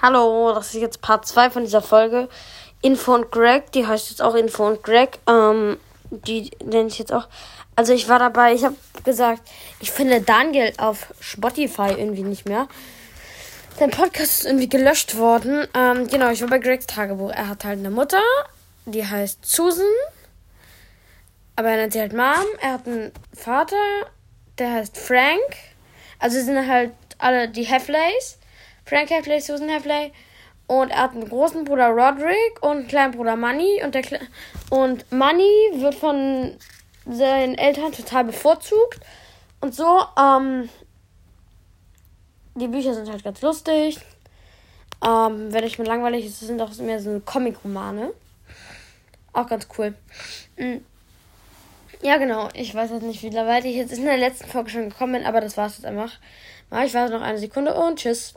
Hallo, das ist jetzt Part 2 von dieser Folge. Info und Greg, die heißt jetzt auch Info und Greg. Ähm, die nenne ich jetzt auch. Also ich war dabei, ich habe gesagt, ich finde Daniel auf Spotify irgendwie nicht mehr. Sein Podcast ist irgendwie gelöscht worden. Ähm, genau, ich war bei Gregs Tagebuch. Er hat halt eine Mutter, die heißt Susan. Aber er nennt sie halt Mom. Er hat einen Vater, der heißt Frank. Also sind halt alle die Heffleys. Frank Heffley, Susan Heffley. Und er hat einen großen Bruder Roderick und einen kleinen Bruder Money. Und, der Kle und Money wird von seinen Eltern total bevorzugt. Und so, ähm, die Bücher sind halt ganz lustig. Ähm, wenn ich mir langweilig ist, sind auch mehr so Comic-Romane. Auch ganz cool. Mhm. Ja, genau. Ich weiß jetzt nicht, wie weit ich jetzt in der letzten Folge schon gekommen bin, aber das war es jetzt einfach. Ich warte noch eine Sekunde und tschüss.